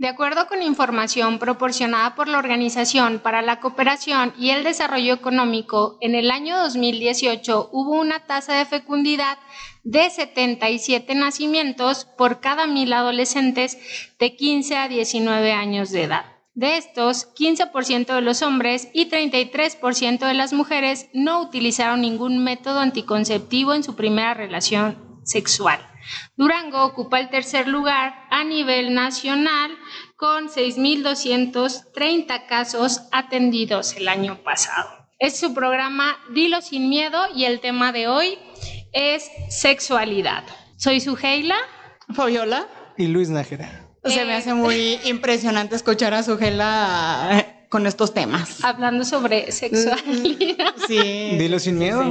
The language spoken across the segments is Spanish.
De acuerdo con información proporcionada por la Organización para la Cooperación y el Desarrollo Económico, en el año 2018 hubo una tasa de fecundidad de 77 nacimientos por cada mil adolescentes de 15 a 19 años de edad. De estos, 15% de los hombres y 33% de las mujeres no utilizaron ningún método anticonceptivo en su primera relación sexual. Durango ocupa el tercer lugar a nivel nacional con 6.230 casos atendidos el año pasado. Es su programa Dilo sin miedo y el tema de hoy es sexualidad. Soy Suheila. Fabiola. Y Luis Nájera. O sea, me hace muy impresionante escuchar a Sujela con estos temas. Hablando sobre sexualidad. Sí. Dilo sin miedo.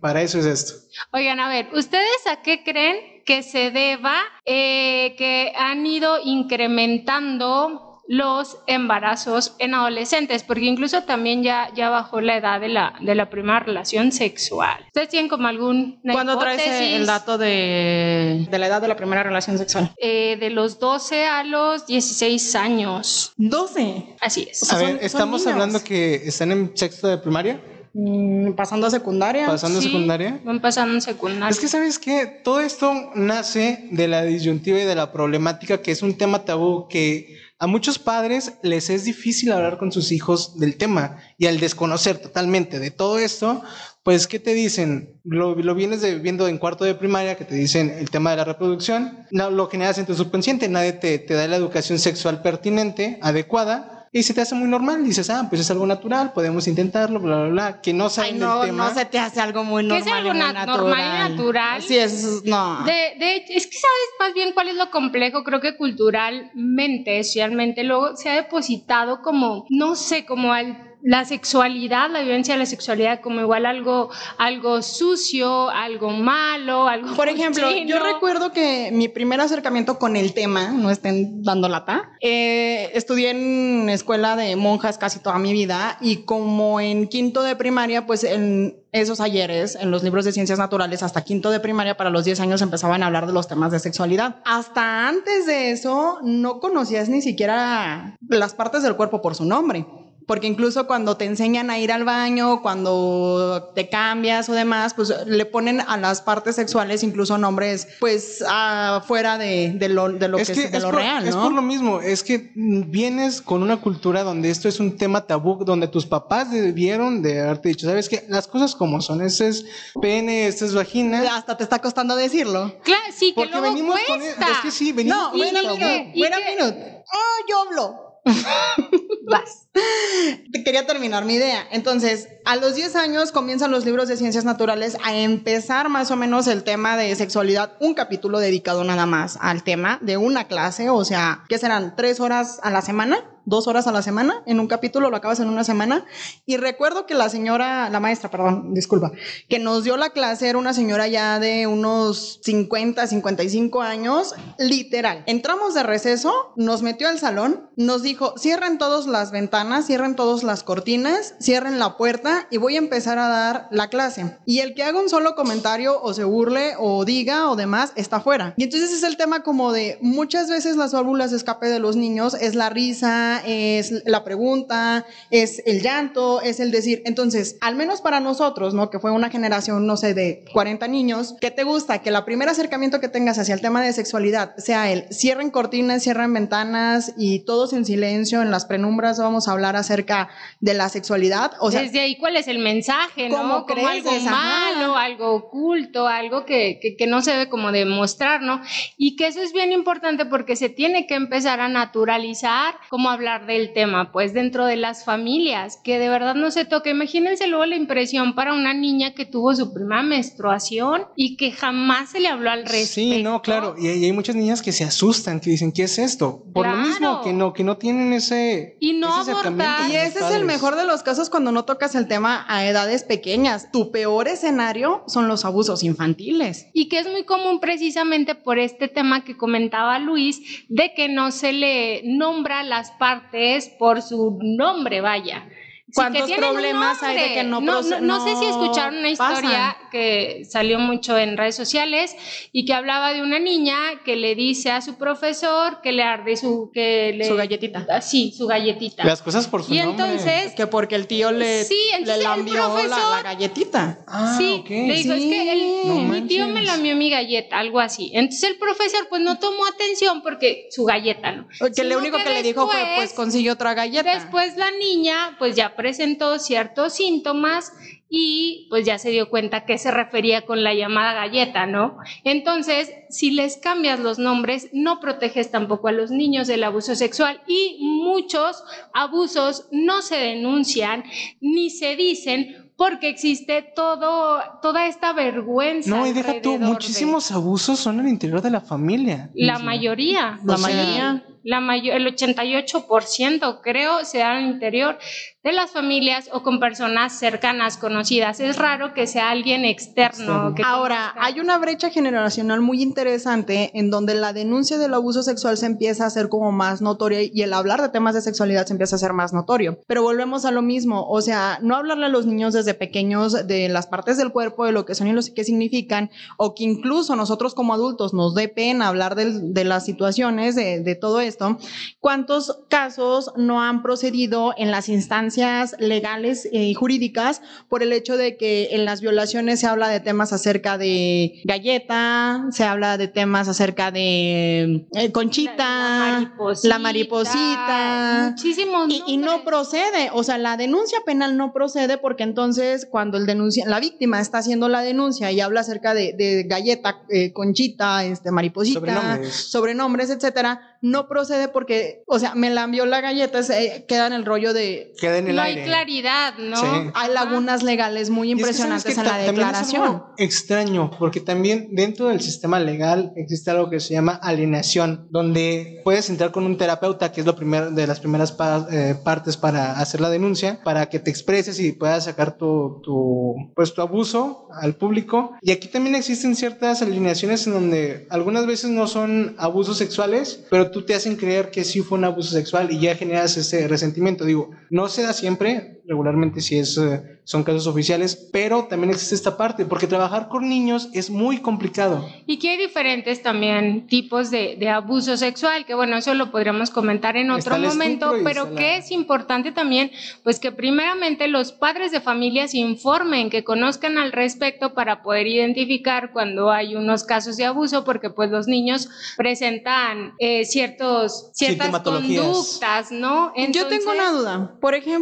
Para eso es esto. Oigan, a ver, ¿ustedes a qué creen que se deba eh, que han ido incrementando los embarazos en adolescentes, porque incluso también ya, ya bajó la edad de la, de la primera relación sexual. ¿Ustedes tienen como algún... ¿Cuándo traes el dato de, de, la edad de la primera relación sexual? Eh, de los 12 a los 16 años. ¿12? Así es. a ver, estamos hablando que están en sexto de primaria. Mm, pasando a secundaria. Pasando a secundaria. Van pasando a secundaria. Es que sabes que todo esto nace de la disyuntiva y de la problemática, que es un tema tabú que a muchos padres les es difícil hablar con sus hijos del tema y al desconocer totalmente de todo esto, pues, ¿qué te dicen? Lo, vienes viendo en cuarto de primaria, que te dicen el tema de la reproducción, no, lo generas en tu subconsciente, nadie te, te da la educación sexual pertinente, adecuada, y se te hace muy normal. Dices, ah, pues es algo natural, podemos intentarlo, bla, bla, bla. Que no saben no, del tema. No se te hace algo muy normal. Que es algo natural. normal y natural. Sí, es, no. De, de, es que sabes más bien cuál es lo complejo. Creo que culturalmente, socialmente, luego se ha depositado como, no sé, como al la sexualidad, la vivencia de la sexualidad como igual algo, algo sucio, algo malo, algo... Por ejemplo, yo recuerdo que mi primer acercamiento con el tema, no estén dando lata, eh, estudié en escuela de monjas casi toda mi vida y como en quinto de primaria, pues en esos ayeres, en los libros de ciencias naturales, hasta quinto de primaria, para los 10 años empezaban a hablar de los temas de sexualidad. Hasta antes de eso, no conocías ni siquiera las partes del cuerpo por su nombre. Porque incluso cuando te enseñan a ir al baño, cuando te cambias o demás, pues le ponen a las partes sexuales incluso nombres, pues, afuera de, lo, de lo, que, de lo real, ¿no? Es por lo mismo, es que vienes con una cultura donde esto es un tema tabú, donde tus papás debieron de haberte dicho, ¿sabes qué? Las cosas como son, ese es pene, este es vagina. Hasta te está costando decirlo. Claro, sí, que luego venimos e-, cuesta. es que sí, venimos no, con buena, minuto. Oh, yo hablo. Vas. Quería terminar mi idea. Entonces, a los 10 años comienzan los libros de ciencias naturales a empezar más o menos el tema de sexualidad, un capítulo dedicado nada más al tema de una clase, o sea, ¿qué serán? ¿Tres horas a la semana? Dos horas a la semana, en un capítulo lo acabas en una semana. Y recuerdo que la señora, la maestra, perdón, disculpa, que nos dio la clase era una señora ya de unos 50, 55 años, literal. Entramos de receso, nos metió al salón, nos dijo, cierren todas las ventanas, cierren todas las cortinas, cierren la puerta y voy a empezar a dar la clase. Y el que haga un solo comentario o se burle o diga o demás está fuera. Y entonces es el tema como de muchas veces las válvulas de escape de los niños es la risa, es la pregunta, es el llanto, es el decir. Entonces, al menos para nosotros, ¿no? Que fue una generación, no sé, de 40 niños, ¿qué te gusta? Que el primer acercamiento que tengas hacia el tema de sexualidad sea el cierren cortinas, cierren ventanas y todos en silencio, en las penumbras vamos a hablar acerca de la sexualidad. O sea, desde ahí, ¿cuál es el mensaje, no? Como algo malo, algo oculto, algo que, que, que no se debe como demostrar, ¿no? Y que eso es bien importante porque se tiene que empezar a naturalizar, como hablar hablar del tema, pues dentro de las familias, que de verdad no se toque. Imagínense luego la impresión para una niña que tuvo su primera menstruación y que jamás se le habló al respecto. Sí, no, claro. Y hay, muchas niñas que se asustan, que dicen, ¿qué es esto? Por lo mismo, que no, que no tienen ese. Y no ese Y ese es el mejor de los casos cuando no tocas el tema a edades pequeñas. Tu peor escenario son los abusos infantiles. Y que es muy común precisamente por este tema que comentaba Luis, de que no se le nombra las partes por su nombre, vaya. ¿Cuántos problemas hay de que no No, no, sé si escucharon una historia que salió mucho en redes sociales y que hablaba de una niña que le dice a su profesor que le arde su que le, su galletita. Ah, sí, su galletita. Las cosas por su y nombre. entonces Que porque el tío le, Sí, entonces le el lambió la- profesor- la, galletita. Ah, sí, ok. le dijo, es Sí. que el- No mi tío me lamió mi galleta, algo así. Entonces el profesor pues no tomó atención porque su galleta, ¿no? Que lo único que, le dijo fue, después- pues consigue otra galleta. Después la niña pues ya presentó ciertos síntomas y pues ya se dio cuenta que se refería con la llamada galleta, ¿no? Entonces, si les cambias los nombres, no proteges tampoco a los niños del abuso sexual y muchos abusos no se denuncian ni se dicen porque existe todo, toda esta vergüenza. No, y deja tú, de- muchísimos abusos son al interior de la familia. La mayoría. La O sea, mayoría. La mayo- el 88% creo se da al interior de las familias o con personas cercanas, conocidas. Es raro que sea alguien externo. Externo. que Ahora, conozca. hay una brecha generacional muy interesante en donde la denuncia del abuso sexual se empieza a hacer como más notoria y el hablar de temas de sexualidad se empieza a hacer más notorio. Pero volvemos a lo mismo, o sea, no hablarle a los niños desde pequeños de las partes del cuerpo, de lo que son y lo que significan, o que incluso nosotros como adultos nos dé pena hablar del- de, las situaciones, de, de todo esto. ¿Cuántos casos no han procedido en las instancias legales eh, y jurídicas por el hecho de que en las violaciones se habla de temas acerca de galleta, se habla de temas acerca de eh, conchita, la mariposita, Muchísimos. y, y no procede, o sea, la denuncia penal no procede porque entonces cuando el denuncia, la víctima está haciendo la denuncia y habla acerca de, de galleta, eh, conchita, este, mariposita, Sobrenombres. sobrenombres, etcétera, no procede porque, o sea, me la envió la galleta, se, queda en el rollo de, Queda en el No aire. hay claridad, ¿no? Sí. hay lagunas legales muy Y es que, impresionantes ¿sabes qué? en la también es declaración. algo extraño, porque también dentro del sistema legal existe algo que se llama alienación, donde puedes entrar con un terapeuta, que es lo primero de las primeras pa- eh, partes para hacer la denuncia, para que te expreses y puedas sacar tu, tu, pues, tu abuso al público. Y aquí también existen ciertas alineaciones en donde algunas veces no son abusos sexuales, pero tú te hacen creer que sí fue un abuso sexual y ya generas ese resentimiento. Digo, no se da siempre, regularmente sí es, eh, son casos oficiales, pero también existe esta parte, porque trabajar con niños es muy complicado. Y que hay diferentes también tipos de, de abuso sexual, que bueno, eso lo podríamos comentar en otro momento, pero está que la- es importante también, pues que primeramente los padres de familia se informen, que conozcan al respecto para poder identificar cuando hay unos casos de abuso, porque pues los niños presentan eh, ciertos, ciertas conductas, ¿no? Yo tengo una duda. Por ejemplo,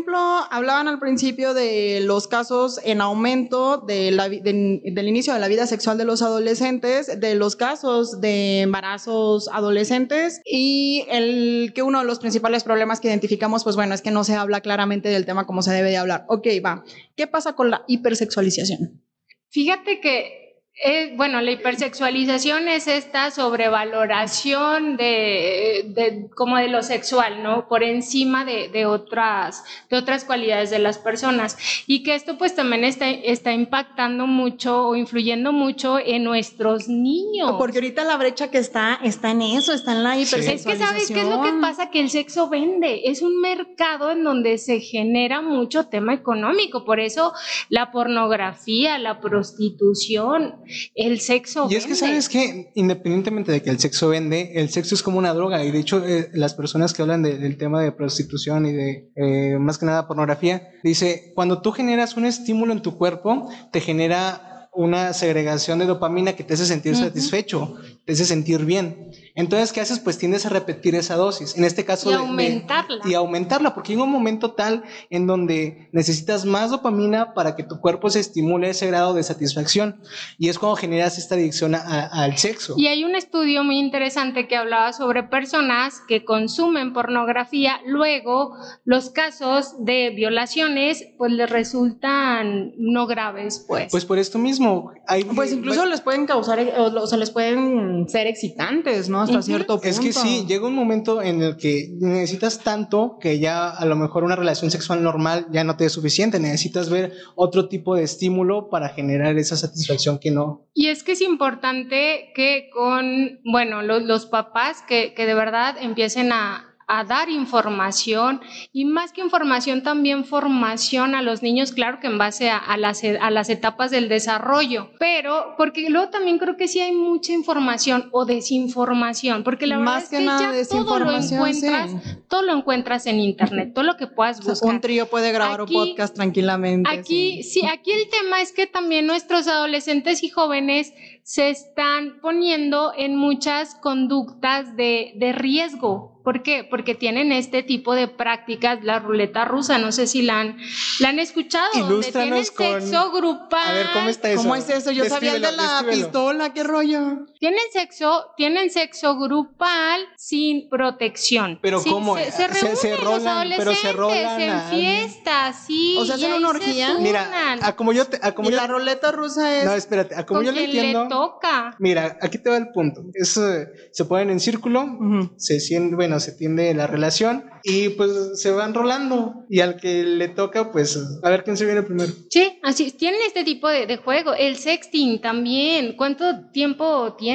hablaban al principio de los casos en aumento de la de- del inicio de la vida sexual de los adolescentes, de los casos de embarazos adolescentes y el que uno de los principales problemas que identificamos, pues bueno, es que no se habla claramente del tema como se debe de hablar. Ok, va. ¿Qué pasa con la hipersexualización? Fíjate que, eh, bueno, la hipersexualización es esta sobrevaloración de, de- como de lo sexual, ¿no? Por encima de, de otras, de otras cualidades de las personas. Y que esto pues también está, está impactando mucho o influyendo mucho en nuestros niños. Porque ahorita la brecha que está está en eso, está en la Sí. Es que hipersexualización. sabes qué es lo que pasa, que el sexo vende, es un mercado en donde se genera mucho tema económico, por eso la pornografía, la prostitución, el sexo Y es que sabes que independientemente de que el sexo vende, el sexo es como una droga. Y de hecho eh, las personas que hablan de- del tema de prostitución y de eh, más que nada pornografía, dice, cuando tú generas un estímulo en tu cuerpo, te genera una segregación de dopamina que te hace sentir satisfecho, te hace sentir bien. Entonces, ¿qué haces? Pues tiendes a repetir esa dosis. En este caso... Y de- de- aumentarla. y aumentarla, porque llega un momento tal en donde necesitas más dopamina para que tu cuerpo se estimule a ese grado de satisfacción. Y es cuando generas esta adicción a- a- al sexo. Y hay un estudio muy interesante que hablaba sobre personas que consumen pornografía, luego los casos de violaciones pues les resultan no graves, pues. Pues por esto mismo. Hay, Pues incluso les pueden causar, o, o sea, les pueden ser excitantes, ¿no? Hasta cierto punto. Es que sí, llega un momento en el que necesitas tanto que ya a lo mejor una relación sexual normal ya no te es suficiente. Necesitas ver otro tipo de estímulo para generar esa satisfacción que no. Y es que es importante que con, bueno, lo- los papás que, que de verdad empiecen a, a dar información y más que información también formación a los niños, claro que en base a, las, a las etapas del desarrollo, pero porque luego también creo que sí hay mucha información o desinformación, porque la verdad es que, ya todo lo encuentras, todo lo encuentras en internet, todo lo que puedas buscar. un trío puede grabar un podcast tranquilamente. Aquí, sí, aquí el tema es que también nuestros adolescentes y jóvenes se están poniendo en muchas conductas de, de riesgo, ¿Por qué? Porque tienen este tipo de prácticas, la ruleta rusa, no sé si la han, la han escuchado, donde tienen sexo grupal. A ver, ¿cómo está eso? ¿Cómo es eso? Yo sabía el de la pistola, qué rollo. Tienen sexo, tienen sexo grupal sin protección. Pero ¿cómo? Se, se reúnen se, los adolescentes pero se rolan en fiestas, sí. O sea, hacen una orgía. Mira, a como yo te, a como y la ruleta rusa es No, espérate, a como yo le entiendo. le toca. Mira, aquí te va el punto. Es, se ponen en círculo, se sienten, bueno, se tiende la relación y pues se van rolando y al que le toca pues a ver quién se viene primero. Sí, así tienen este tipo de, juego, el sexting también, ¿cuánto tiempo tiene?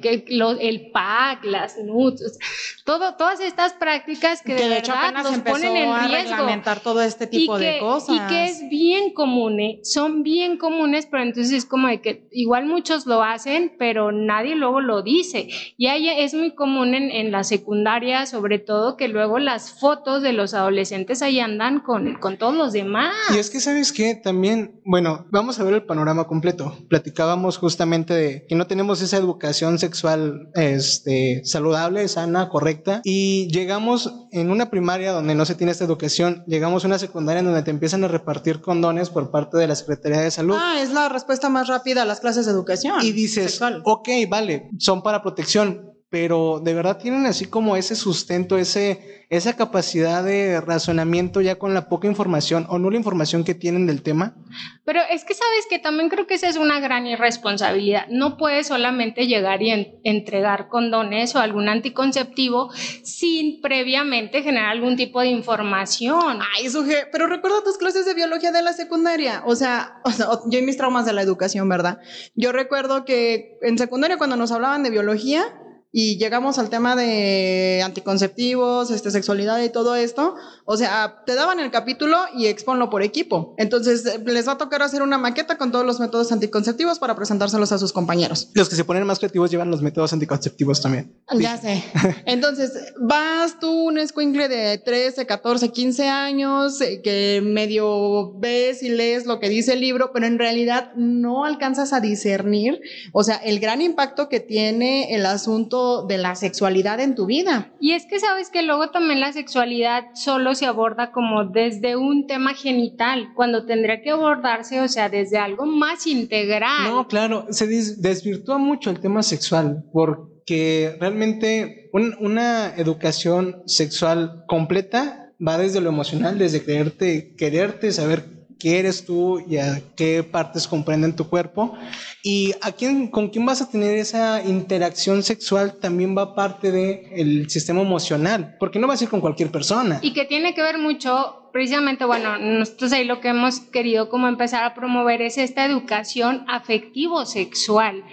Que el pack, las nudes, todo, todas estas prácticas que, de, verdad nos ponen en a riesgo. todo este tipo de cosas. Y que es bien común, ¿eh? son bien comunes, pero entonces es como de que igual muchos lo hacen, pero nadie luego lo dice. Y ahí es muy común en, en la secundaria, sobre todo, que luego las fotos de los adolescentes ahí andan con, con todos los demás. Y es que, ¿sabes qué? También, bueno, vamos a ver el panorama completo. Platicábamos justamente de que no tenemos esa educación sexual este, saludable, sana, correcta. Y llegamos en una primaria donde no se tiene esta educación, llegamos a una secundaria en donde te empiezan a repartir condones por parte de la Secretaría de Salud. Ah, es la respuesta más rápida a las clases de educación. Y dices, ok, vale, son para protección, pero de verdad tienen así como ese sustento, ese esa capacidad de razonamiento ya con la poca información o no la información que tienen del tema? Pero es que sabes que también creo que esa es una gran irresponsabilidad. No puedes solamente llegar y entregar condones o algún anticonceptivo sin previamente generar algún tipo de información. Ay, Suje, pero recuerda tus clases de biología de la secundaria. O sea, o sea, yo y mis traumas de la educación, ¿verdad? Yo recuerdo que en secundaria cuando nos hablaban de biología, y llegamos al tema de anticonceptivos, este, sexualidad y todo esto, o sea, te daban el capítulo y exponlo por equipo. Entonces, eh, les va a tocar hacer una maqueta con todos los métodos anticonceptivos para presentárselos a sus compañeros. Los que se ponen más creativos llevan los métodos anticonceptivos también. Ya sé. Entonces, vas tú, un escuincle de 13, 14, 15 años, eh, que medio ves y lees lo que dice el libro, pero en realidad no alcanzas a discernir, o sea, el gran impacto que tiene el asunto de la sexualidad en tu vida. Y es que sabes que luego también la sexualidad solo se aborda como desde un tema genital, cuando tendría que abordarse, o sea, desde algo más integral. No, claro, se desvirtúa mucho el tema sexual porque realmente una educación sexual completa va desde lo emocional, desde quererte, quererte, saber qué eres tú y a qué partes comprenden tu cuerpo. Y a quién, con quién vas a tener esa interacción sexual también va parte del sistema emocional, porque no va a ser con cualquier persona. Y que tiene que ver mucho, precisamente, bueno, nosotros ahí lo que hemos querido como empezar a promover es esta educación afectivo-sexual,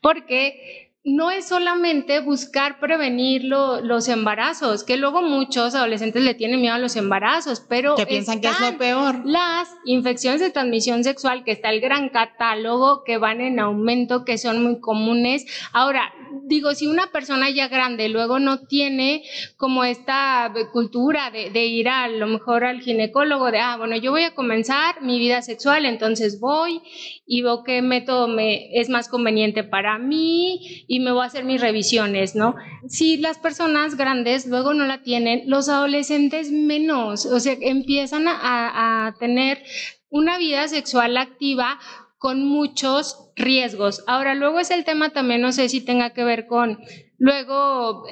porque no es solamente buscar prevenir los embarazos, que luego muchos adolescentes le tienen miedo a los embarazos, pero que piensan que es lo peor. Las infecciones de transmisión sexual, que está el gran catálogo, que van en aumento, que son muy comunes. Ahora, digo, si una persona ya grande luego no tiene como esta cultura de, de, ir a lo mejor al ginecólogo, de, ah, bueno, yo voy a comenzar mi vida sexual, entonces voy y veo qué método me es más conveniente para mí y me voy a hacer mis revisiones, ¿no? Si las personas grandes luego no la tienen, los adolescentes menos, o sea, empiezan a, a tener una vida sexual activa con muchos riesgos. Ahora, luego es el tema también, no sé si tenga que ver con Luego,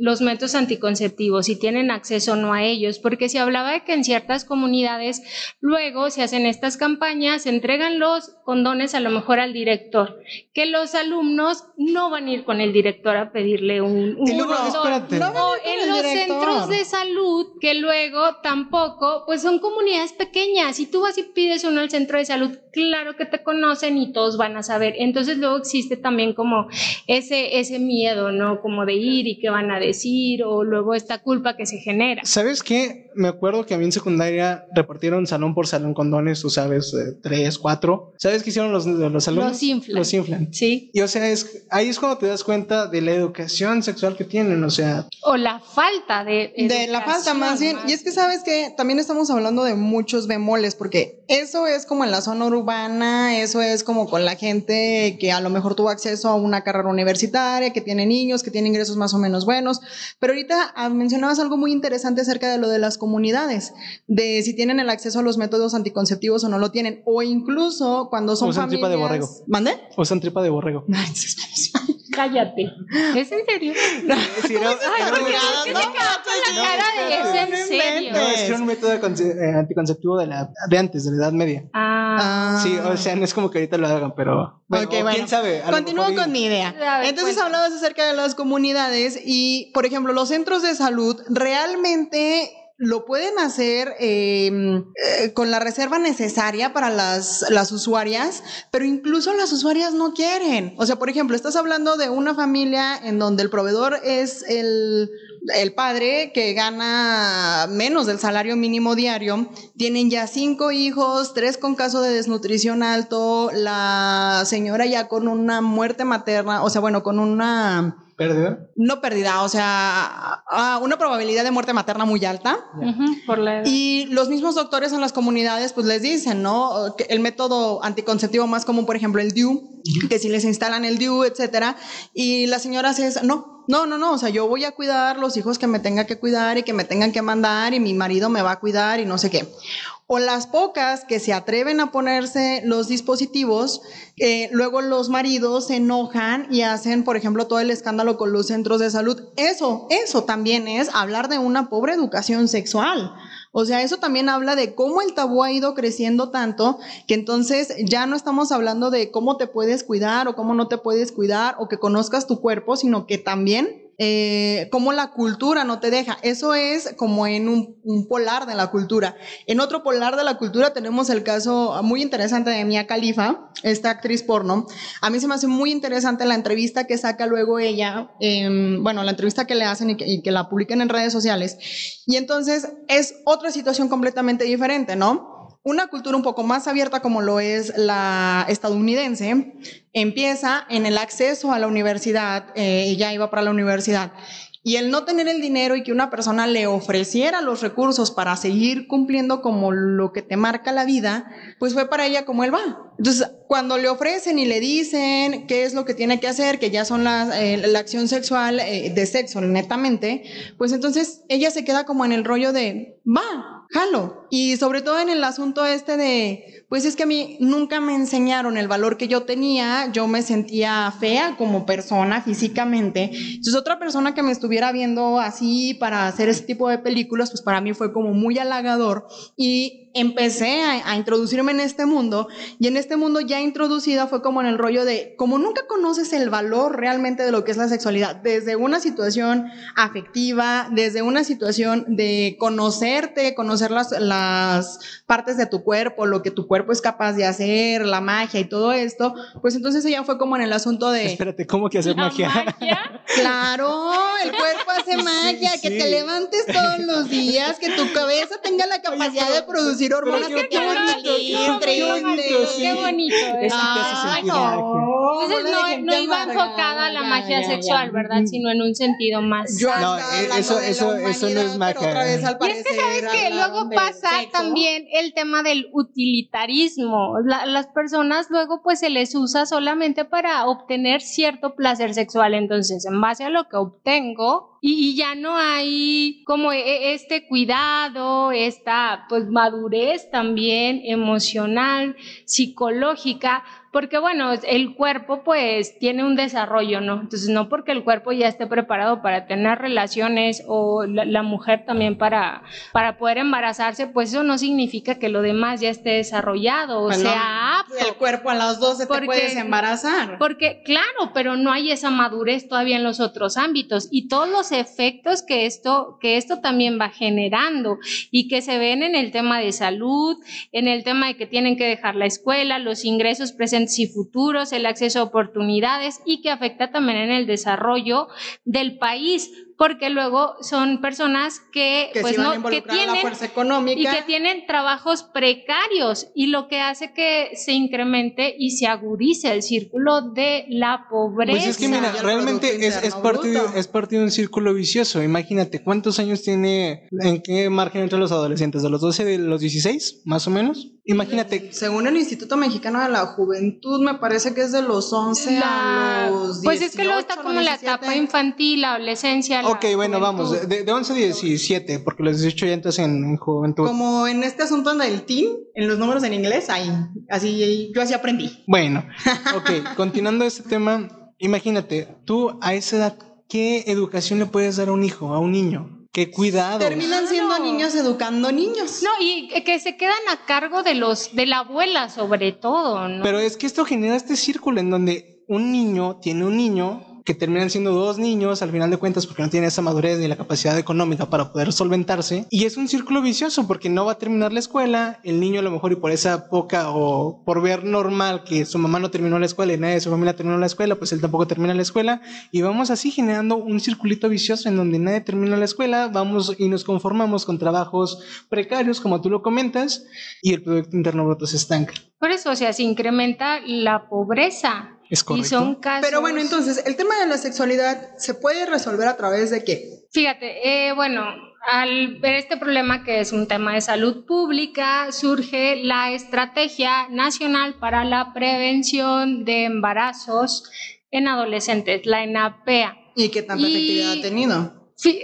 los métodos anticonceptivos, si tienen acceso o no a ellos, porque se hablaba de que en ciertas comunidades luego se hacen estas campañas, se entregan los condones a lo mejor al director, que los alumnos no van a ir con el director a pedirle un, condón. No, en los centros de salud que luego tampoco, pues son comunidades pequeñas. Si tú vas y pides uno al centro de salud, claro que te conocen y todos van a saber. Entonces luego existe también como ese, ese miedo, ¿no? Como de ir y qué van a decir o luego esta culpa que se genera. ¿Sabes qué? Me acuerdo que a mí en secundaria repartieron salón por salón condones, tú sabes, eh, tres, cuatro. ¿Sabes qué hicieron los, los salones? Los inflan. Los inflan. Sí. Y o sea, es, ahí es cuando te das cuenta de la educación sexual que tienen, o sea. O la falta de... De la falta más bien. Y es que sabes que también estamos hablando de muchos bemoles, porque eso es como en la zona urbana, eso es como con la gente que a lo mejor tuvo acceso a una carrera universitaria, que tiene niños, que tiene ingresos más o menos buenos. Pero ahorita ah, mencionabas algo muy interesante acerca de lo de las comunidades, de si tienen el acceso a los métodos anticonceptivos o no lo tienen, o incluso cuando son Usan tripa de borrego. ¿Mande? Usan tripa de borrego. Cállate. ¿Es en serio? Sí, era- Ay, era ¿por un- qué te quedas con la cara de es en serio? No, es que era un método eh, anticonceptivo de, la, de antes, de la Edad Media. Ah, Sí, o sea, no es como que ahorita lo hagan, pero. Bueno, bueno. quién sabe. Continúo y- con mi idea. Ver, Entonces hablabas acerca de las comunidades y, por ejemplo, los centros de salud realmente lo pueden hacer eh, eh, con la reserva necesaria para las, las usuarias, pero incluso las usuarias no quieren. O sea, por ejemplo, estás hablando de una familia en donde el proveedor es el, el padre que gana menos del salario mínimo diario, tienen ya cinco hijos, tres con caso de desnutrición alto, la señora ya con una muerte materna, o sea, bueno, con una ¿Pérdida? no pérdida, o sea, una probabilidad de muerte materna muy alta. ujú, por la edad. Y los mismos doctores en las comunidades pues les dicen, ¿no? Que el método anticonceptivo más común, por ejemplo, el DIU, que si les instalan el DIU, etcétera, y las señoras es, no, no, no, no, o sea, yo voy a cuidar los hijos que me tenga que cuidar y que me tengan que mandar y mi marido me va a cuidar y no sé qué. O las pocas que se atreven a ponerse los dispositivos, eh, luego los maridos se enojan y hacen, por ejemplo, todo el escándalo con los centros de salud. Eso, eso también es hablar de una pobre educación sexual. O sea, eso también habla de cómo el tabú ha ido creciendo tanto que entonces ya no estamos hablando de cómo te puedes cuidar o cómo no te puedes cuidar o que conozcas tu cuerpo, sino que también eh, cómo la cultura no te deja. Eso es como en un, polar de la cultura. En otro polar de la cultura tenemos el caso muy interesante de Mia Khalifa, esta actriz porno. A mí se me hace muy interesante la entrevista que saca luego ella, em, bueno, la entrevista que le hacen y que, y que la publican en redes sociales. Y entonces es otra situación completamente diferente, ¿no? Una cultura un poco más abierta como lo es la estadounidense empieza en el acceso a la universidad, eh, ella iba para la universidad, y el no tener el dinero y que una persona le ofreciera los recursos para seguir cumpliendo como lo que te marca la vida, pues fue para ella como él va. Entonces, cuando le ofrecen y le dicen qué es lo que tiene que hacer, que ya son las, eh, la acción sexual eh, de sexo netamente, pues entonces ella se queda como en el rollo de, va, jalo. Y sobre todo en el asunto este de, pues es que a mí nunca me enseñaron el valor que yo tenía, yo me sentía fea como persona físicamente. Entonces otra persona que me estuviera viendo así para hacer ese tipo de películas, pues para mí fue como muy halagador y empecé a, a introducirme en este mundo y en este mundo ya introducida fue como en el rollo de, como nunca conoces el valor realmente de lo que es la sexualidad, desde una situación afectiva, desde una situación de conocerte, conocer las, las partes de tu cuerpo, lo que tu cuerpo es capaz de hacer, la magia y todo esto, pues entonces ella fue como en el asunto de... Espérate, ¿cómo que hacer ¿La magia? magia? Claro, el cuerpo hace magia, que sí. te levantes todos los días, que tu cabeza tenga la capacidad de producir hormonas que qué te bonito, qué bonito. Qué. ¿eh? Ay, no. Entonces no, no iba enfocada a la magia ya, sexual, ya. ¿verdad? Sino en un sentido más. Yo No, eh, eso- eso- eso no es magia. pero otra vez, al Y es que sabes que luego pasa sexo. también el tema del utilitarismo. La- las personas luego pues se les usa solamente para obtener cierto placer sexual. Entonces, en base a lo que obtengo, y, y ya no hay como e- este cuidado, esta pues madurez también emocional, psicológica porque bueno, el cuerpo pues tiene un desarrollo, ¿no? Entonces no porque el cuerpo ya esté preparado para tener relaciones o la, mujer también para, para poder embarazarse, pues eso no significa que lo demás ya esté desarrollado, o sea, El cuerpo a las 12 te puedes embarazar. Porque claro, pero no hay esa madurez todavía en los otros ámbitos y todos los efectos que esto, que esto también va generando y que se ven en el tema de salud, en el tema de que tienen que dejar la escuela, los ingresos presentes y futuros, el acceso a oportunidades y que afecta también en el desarrollo del país porque luego son personas que, pues no que tienen económica. y que tienen trabajos precarios y lo que hace que se incremente y se agudice el círculo de la pobreza. Pues es que mira, realmente es, es, parte de, es parte de un círculo vicioso. Imagínate, ¿cuántos años tiene, en qué margen entre los adolescentes? ¿De los 12, de los 16, más o menos? Imagínate. Según el Instituto Mexicano de la Juventud, me parece que es de los 11 a los 18, Pues es que luego está como la etapa infantil, la adolescencia, Ok, bueno, vamos, de, de, 11 a 17, porque los 18 ya entras en, juventud. Como en este asunto del teen, en los números en inglés, ahí, así, yo así aprendí. Bueno, ok, continuando este tema, imagínate, tú a esa edad, ¿qué educación le puedes dar a un hijo, a un niño? Qué cuidado. Terminan siendo niños educando niños. No, y que se quedan a cargo de los de la abuela sobre todo, ¿no? Pero es que esto genera este círculo en donde un niño tiene un niño que terminan siendo dos niños al final de cuentas porque no tienen esa madurez ni la capacidad económica para poder solventarse. Y es un círculo vicioso porque no va a terminar la escuela, el niño a lo mejor y por esa poca o por ver normal que su mamá no terminó la escuela y nadie de su familia terminó la escuela, pues él tampoco termina la escuela y vamos así generando un circulito vicioso en donde nadie termina la escuela, vamos y nos conformamos con trabajos precarios como tú lo comentas y el Producto Interno Bruto se estanca. Por eso, o sea, se incrementa la pobreza es correcto. Y son casos... Pero bueno, entonces, el tema de la sexualidad se puede resolver a través de qué? Fíjate, eh, bueno, al ver este problema que es un tema de salud pública, surge la Estrategia Nacional para la Prevención de Embarazos en Adolescentes, la ENAPEA. ¿Y qué tanta efectividad ha tenido?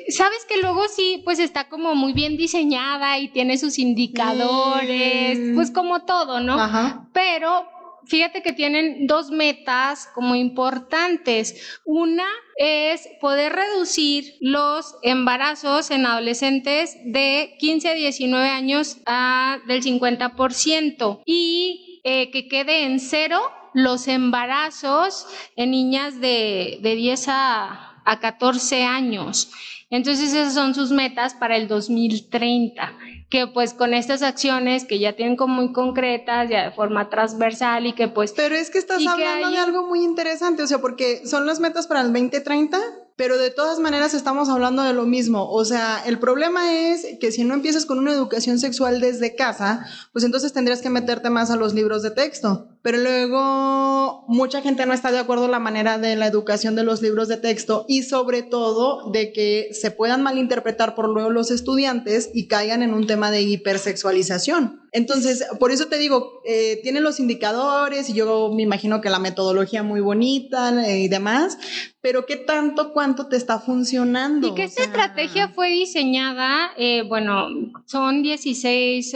Sabes que luego sí, pues está como muy bien diseñada y tiene sus indicadores, mm. pues como todo, ¿no? Ajá. Pero fíjate que tienen dos metas como importantes. Una es poder reducir los embarazos en adolescentes de 15 a 19 años a del 50% y eh, que quede en cero los embarazos en niñas de, de 10 a, a 14 años. Entonces esas son sus metas para el 2030 que pues con estas acciones que ya tienen como muy concretas, ya de forma transversal y que pues... Pero es que estás hablando de algo muy interesante, o sea, porque son las metas para el 2030, pero de todas maneras estamos hablando de lo mismo. O sea, el problema es que si no empiezas con una educación sexual desde casa, pues entonces tendrías que meterte más a los libros de texto. Pero luego mucha gente no está de acuerdo en la manera de la educación de los libros de texto y sobre todo de que se puedan malinterpretar por luego los estudiantes y caigan en un tema de hipersexualización. Entonces, por eso te digo, eh, tienen los indicadores y yo me imagino que la metodología muy bonita eh, y demás, pero ¿qué tanto, cuánto te está funcionando? Y que esta estrategia fue diseñada, eh, bueno, son 16,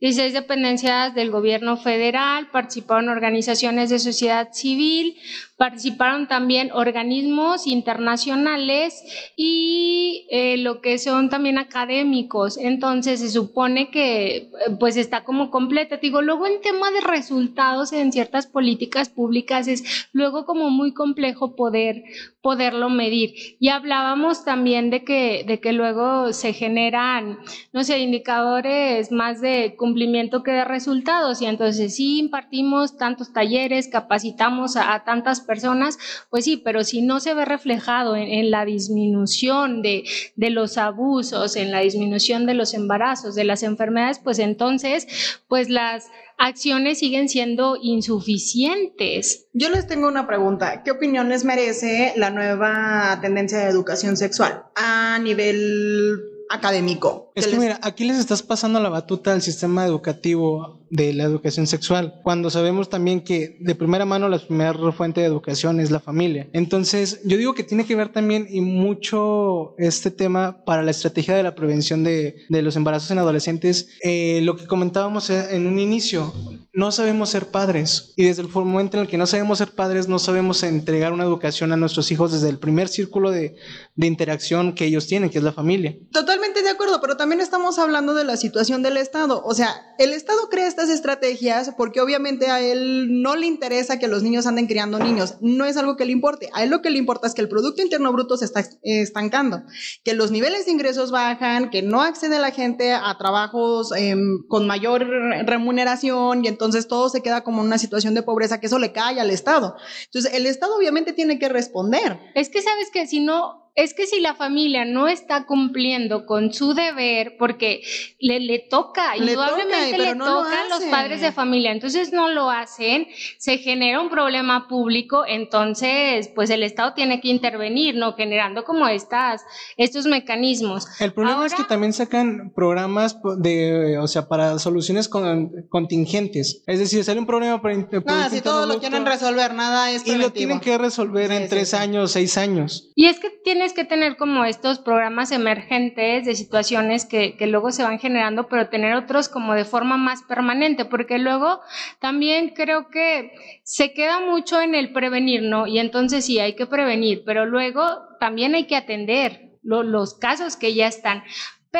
16 dependencias del gobierno federal, participaron organizaciones de sociedad civil, participaron también organismos internacionales y lo que son también académicos. Entonces, se supone que pues está como completa. digo, luego en tema de resultados en ciertas políticas públicas es luego como muy complejo poder, poderlo medir. Y hablábamos también de que, de que luego se generan, no sé, indicadores más de cumplimiento que de resultados. Y entonces sí impartimos tantos talleres, capacitamos a, tantas personas, pues sí, pero si no se ve reflejado en, la disminución de, de los abusos, en la disminución de los embarazos, de las enfermedades, pues entonces, pues las acciones siguen siendo insuficientes. Yo les tengo una pregunta. ¿Qué opiniones merece la nueva tendencia de educación sexual a nivel académico? Es que mira, aquí les estás pasando la batuta al sistema educativo de la educación sexual, cuando sabemos también que de primera mano la primera fuente de educación es la familia. Entonces, yo digo que tiene que ver también y mucho este tema para la estrategia de la prevención de, de los embarazos en adolescentes, eh, lo que comentábamos en un inicio, no sabemos ser padres y desde el momento en el que no sabemos ser padres, no sabemos entregar una educación a nuestros hijos desde el primer círculo de, de interacción que ellos tienen, que es la familia. Totalmente de acuerdo, pero también estamos hablando de la situación del Estado. O sea, el Estado crea estas estrategias porque obviamente a él no le interesa que los niños anden criando niños. No es algo que le importe. A él lo que le importa es que el Producto Interno Bruto se está estancando, que los niveles de ingresos bajan, que no accede la gente a trabajos em, con mayor remuneración y entonces todo se queda como una situación de pobreza que eso le cae al Estado. Entonces, el Estado obviamente tiene que responder. Es que sabes que si no es que si la familia no está cumpliendo con su deber, porque le, le toca, indudablemente le toca a los padres de familia, entonces no lo hacen, se genera un problema público, entonces pues el Estado tiene que intervenir, ¿no? Generando como estas, estos mecanismos. El problema es que también sacan programas de, o sea, para soluciones contingentes. Es decir, sale un problema para... Ah, si todo lo quieren resolver, nada es Y lo tienen que resolver en tres años, seis años. Y es que tiene que tener como estos programas emergentes de situaciones que, que, luego se van generando, pero tener otros como de forma más permanente, porque luego también creo que se queda mucho en el prevenir, ¿no? Y entonces sí, hay que prevenir, pero luego también hay que atender los casos que ya están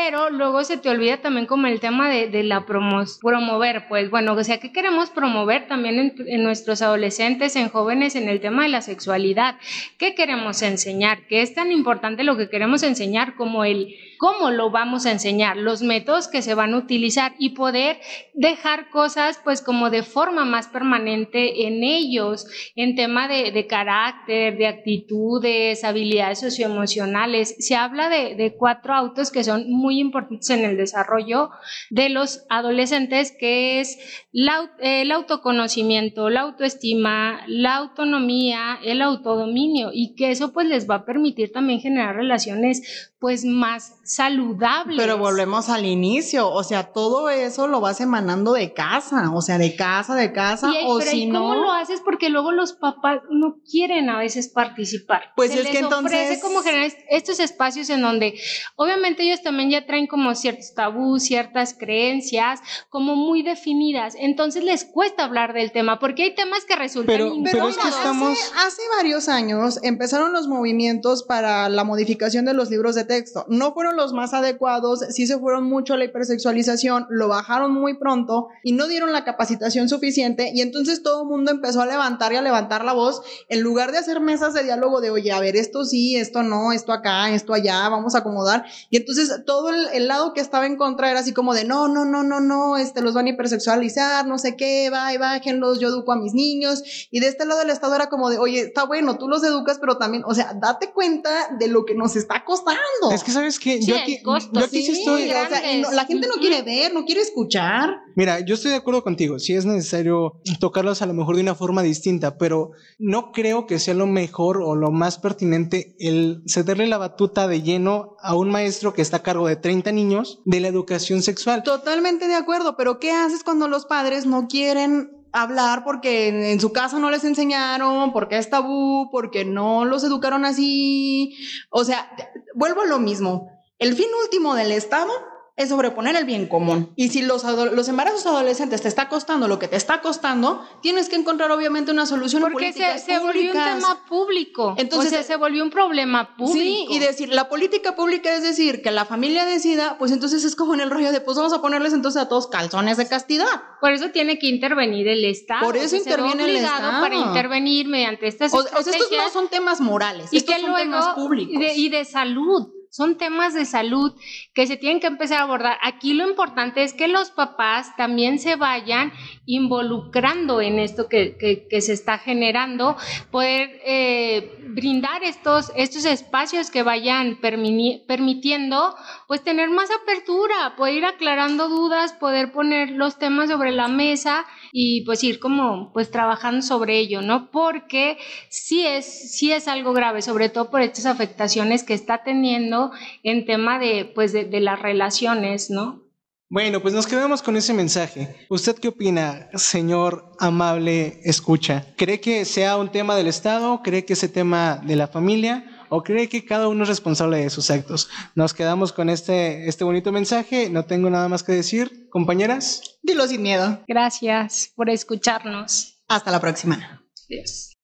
pero luego se te olvida también como el tema de, de la promover, pues bueno, o sea, ¿qué queremos promover también en, en, nuestros adolescentes, en jóvenes, en el tema de la sexualidad? ¿Qué queremos enseñar? ¿Qué es tan importante lo que queremos enseñar como el cómo lo vamos a enseñar, los métodos que se van a utilizar y poder dejar cosas pues como de forma más permanente en ellos, en tema de, de carácter, de actitudes, habilidades socioemocionales. Se habla de, de cuatro autos que son muy importantes en el desarrollo de los adolescentes, que es la, el autoconocimiento, la autoestima, la autonomía, el autodominio y que eso pues les va a permitir también generar relaciones pues más saludables. Pero volvemos al inicio, o sea, todo eso lo vas emanando de casa, o sea, de casa, de casa, o si no... ¿Cómo lo haces? Porque luego los papás no quieren a veces participar. Pues es que entonces... ofrece como generar estos espacios en donde obviamente ellos también ya traen como ciertos tabús, ciertas creencias como muy definidas, entonces les cuesta hablar del tema, porque hay temas que resultan pero, pero es que estamos... hace, hace varios años empezaron los movimientos para la modificación de los libros de texto. No fueron los más adecuados, sí se fueron mucho a la hipersexualización, lo bajaron muy pronto y no dieron la capacitación suficiente y entonces todo el mundo empezó a levantar y a levantar la voz en lugar de hacer mesas de diálogo de, oye, a ver, esto sí, esto no, esto acá, esto allá, vamos a acomodar. Y entonces todo el, lado que estaba en contra era así como de, no, no, no, no, no, este, los van a hipersexualizar, no sé qué, va y bájenlos, yo educo a mis niños. Y de este lado del Estado era como de, oye, está bueno, tú los educas, pero también, o sea, date cuenta de lo que nos está costando. Es que, ¿sabes que yo aquí, yo aquí sí, estoy... la gente no quiere ver, no quiere escuchar. Mira, yo estoy de acuerdo contigo, sí es necesario tocarlos a lo mejor de una forma distinta, pero no creo que sea lo mejor o lo más pertinente el cederle la batuta de lleno a un maestro que está a cargo de 30 niños de la educación sexual. Totalmente de acuerdo, pero ¿qué haces cuando los padres no quieren hablar porque en su casa no les enseñaron, porque es tabú, porque no los educaron así. O sea, vuelvo a lo mismo. El fin último del Estado es sobreponer el bien común. Y si los, los embarazos adolescentes te está costando lo que te está costando, tienes que encontrar obviamente una solución Porque se, se volvió un tema público. Entonces se volvió un problema público. Sí, y decir, la política pública es decir, que la familia decida, pues entonces es como en el rollo de, pues vamos a ponerles entonces a todos calzones de castidad. Por eso tiene que intervenir el Estado. Por eso interviene el Estado. para intervenir mediante estas o, o sea, estos no son temas morales, y estos son temas públicos. y de salud son temas de salud que se tienen que empezar a abordar. Aquí lo importante es que los papás también se vayan involucrando en esto que, que, se está generando, poder eh, brindar estos, estos espacios que vayan permitiendo, pues tener más apertura, poder ir aclarando dudas, poder poner los temas sobre la mesa y pues ir como pues trabajando sobre ello, ¿no? Porque sí es, sí es algo grave, sobre todo por estas afectaciones que está teniendo en tema de pues de, de las relaciones, ¿no? Bueno, pues nos quedamos con ese mensaje. ¿Usted qué opina, señor amable escucha? ¿Cree que sea un tema del Estado? ¿Cree que ese tema de la familia? ¿O cree que cada uno es responsable de sus actos? Nos quedamos con este, este bonito mensaje. No tengo nada más que decir. Compañeras. Dilo sin miedo. Gracias por escucharnos. Hasta la próxima. Adiós.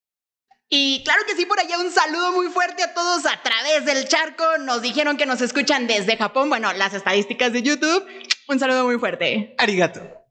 Y claro que sí, por allá un saludo muy fuerte a todos a través del charco. Nos dijeron que nos escuchan desde Japón. Bueno, las estadísticas de YouTube. Un saludo muy fuerte. Arigato.